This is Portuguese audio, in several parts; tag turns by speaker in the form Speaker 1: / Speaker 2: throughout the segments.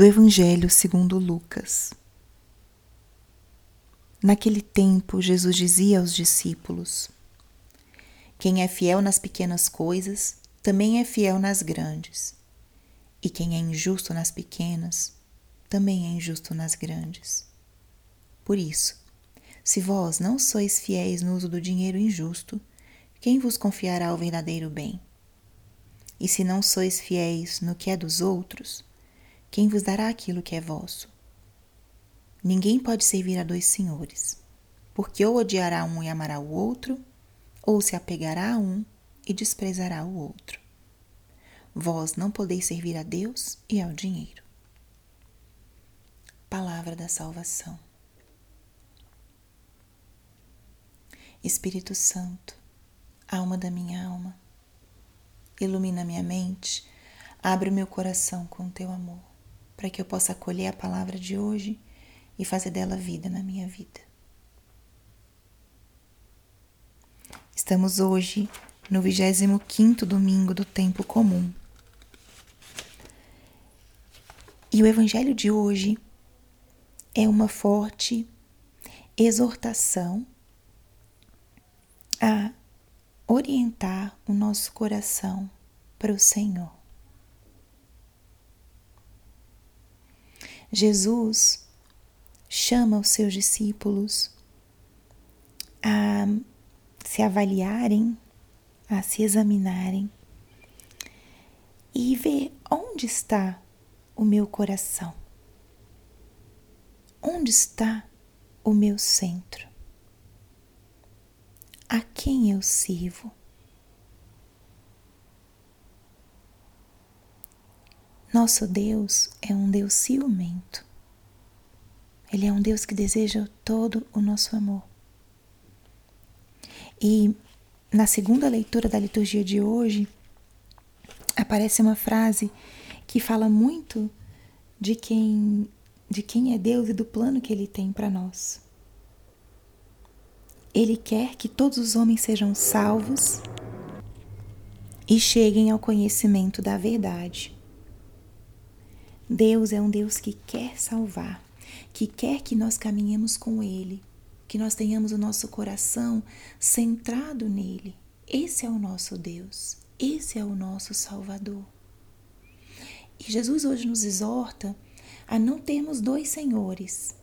Speaker 1: do Evangelho segundo Lucas. Naquele tempo, Jesus dizia aos discípulos: Quem é fiel nas pequenas coisas, também é fiel nas grandes. E quem é injusto nas pequenas, também é injusto nas grandes. Por isso, se vós não sois fiéis no uso do dinheiro injusto, quem vos confiará o verdadeiro bem? E se não sois fiéis no que é dos outros, quem vos dará aquilo que é vosso? Ninguém pode servir a dois senhores, porque ou odiará um e amará o outro, ou se apegará a um e desprezará o outro. Vós não podeis servir a Deus e ao dinheiro. Palavra da salvação. Espírito Santo, alma da minha alma, ilumina minha mente, abre o meu coração com teu amor para que eu possa acolher a palavra de hoje e fazer dela vida na minha vida. Estamos hoje no 25 domingo do tempo comum. E o evangelho de hoje é uma forte exortação a orientar o nosso coração para o Senhor. Jesus chama os seus discípulos a se avaliarem, a se examinarem e ver onde está o meu coração, onde está o meu centro, a quem eu sirvo. Nosso Deus é um Deus ciumento. Ele é um Deus que deseja todo o nosso amor. E na segunda leitura da liturgia de hoje, aparece uma frase que fala muito de quem de quem é Deus e do plano que ele tem para nós. Ele quer que todos os homens sejam salvos e cheguem ao conhecimento da verdade. Deus é um Deus que quer salvar, que quer que nós caminhemos com Ele, que nós tenhamos o nosso coração centrado nele. Esse é o nosso Deus, esse é o nosso Salvador. E Jesus hoje nos exorta a não termos dois senhores.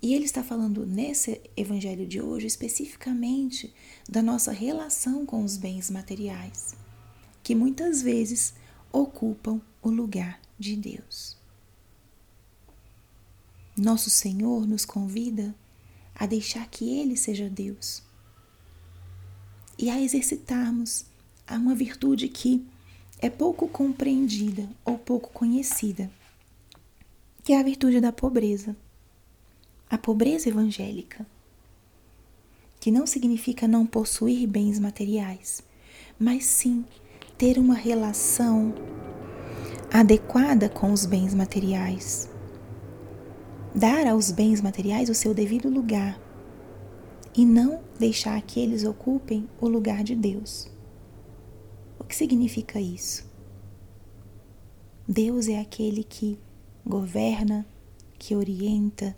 Speaker 1: E ele está falando nesse evangelho de hoje especificamente da nossa relação com os bens materiais, que muitas vezes ocupam o lugar de Deus. Nosso Senhor nos convida a deixar que Ele seja Deus e a exercitarmos a uma virtude que é pouco compreendida ou pouco conhecida, que é a virtude da pobreza. A pobreza evangélica, que não significa não possuir bens materiais, mas sim ter uma relação adequada com os bens materiais. Dar aos bens materiais o seu devido lugar e não deixar que eles ocupem o lugar de Deus. O que significa isso? Deus é aquele que governa, que orienta,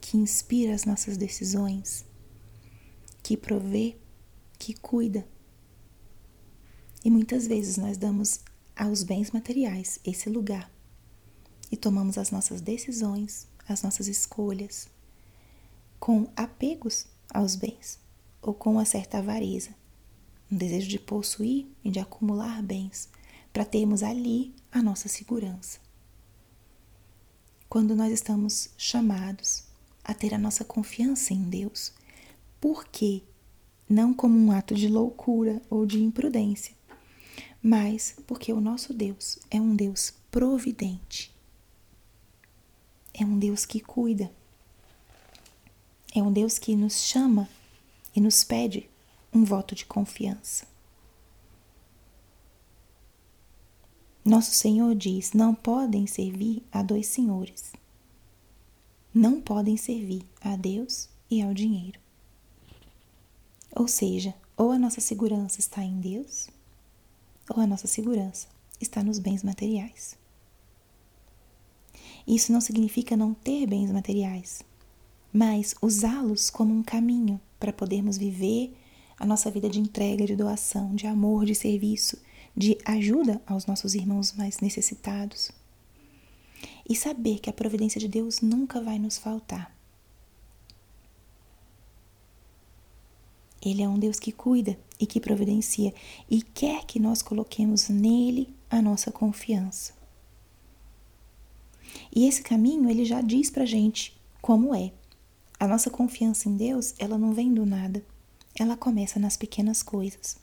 Speaker 1: que inspira as nossas decisões, que provê, que cuida. E muitas vezes nós damos aos bens materiais esse lugar e tomamos as nossas decisões, as nossas escolhas com apegos aos bens ou com uma certa avareza, um desejo de possuir e de acumular bens para termos ali a nossa segurança. Quando nós estamos chamados a ter a nossa confiança em Deus, por quê? Não como um ato de loucura ou de imprudência, mas porque o nosso Deus é um Deus providente. É um Deus que cuida. É um Deus que nos chama e nos pede um voto de confiança. Nosso Senhor diz: não podem servir a dois senhores. Não podem servir a Deus e ao dinheiro. Ou seja, ou a nossa segurança está em Deus, ou a nossa segurança está nos bens materiais. Isso não significa não ter bens materiais, mas usá-los como um caminho para podermos viver a nossa vida de entrega, de doação, de amor, de serviço, de ajuda aos nossos irmãos mais necessitados. E saber que a providência de Deus nunca vai nos faltar. Ele é um Deus que cuida e que providencia e quer que nós coloquemos nele a nossa confiança. E esse caminho ele já diz pra gente como é. A nossa confiança em Deus, ela não vem do nada. Ela começa nas pequenas coisas.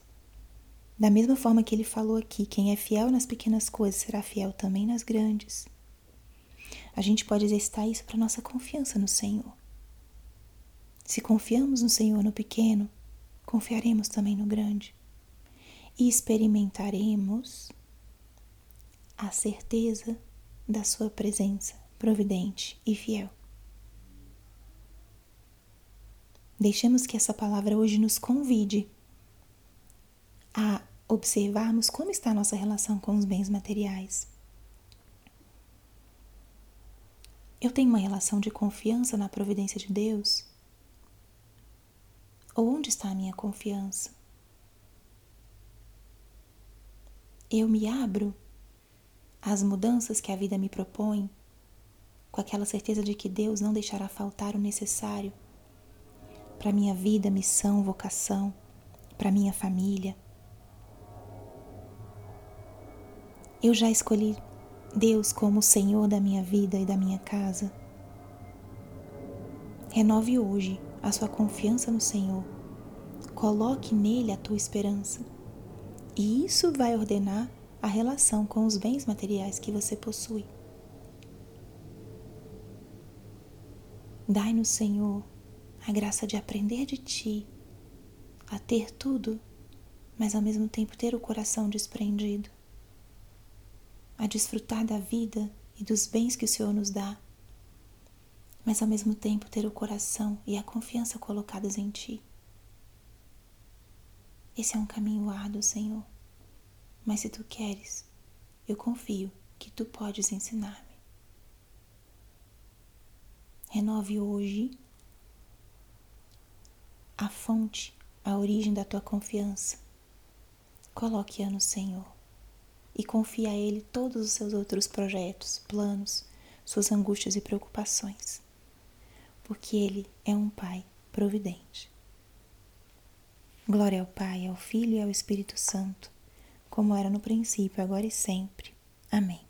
Speaker 1: Da mesma forma que ele falou aqui, quem é fiel nas pequenas coisas será fiel também nas grandes. A gente pode exercitar isso para nossa confiança no Senhor. Se confiamos no Senhor no pequeno, confiaremos também no grande e experimentaremos a certeza da Sua presença providente e fiel. Deixemos que essa palavra hoje nos convide a observarmos como está a nossa relação com os bens materiais. Eu tenho uma relação de confiança na providência de Deus? Onde está a minha confiança? Eu me abro às mudanças que a vida me propõe, com aquela certeza de que Deus não deixará faltar o necessário para minha vida, missão, vocação, para minha família. Eu já escolhi Deus como o Senhor da minha vida e da minha casa. Renove hoje a sua confiança no Senhor. Coloque nele a tua esperança. E isso vai ordenar a relação com os bens materiais que você possui. Dai-nos, Senhor, a graça de aprender de Ti, a ter tudo, mas ao mesmo tempo ter o coração desprendido, a desfrutar da vida e dos bens que o Senhor nos dá mas ao mesmo tempo ter o coração e a confiança colocadas em Ti. Esse é um caminho árduo, Senhor, mas se Tu queres, eu confio que Tu podes ensinar-me. Renove hoje a fonte, a origem da Tua confiança. Coloque-a no Senhor e confie a Ele todos os seus outros projetos, planos, suas angústias e preocupações porque Ele é um Pai providente. Glória ao Pai, ao Filho e ao Espírito Santo, como era no princípio, agora e sempre. Amém.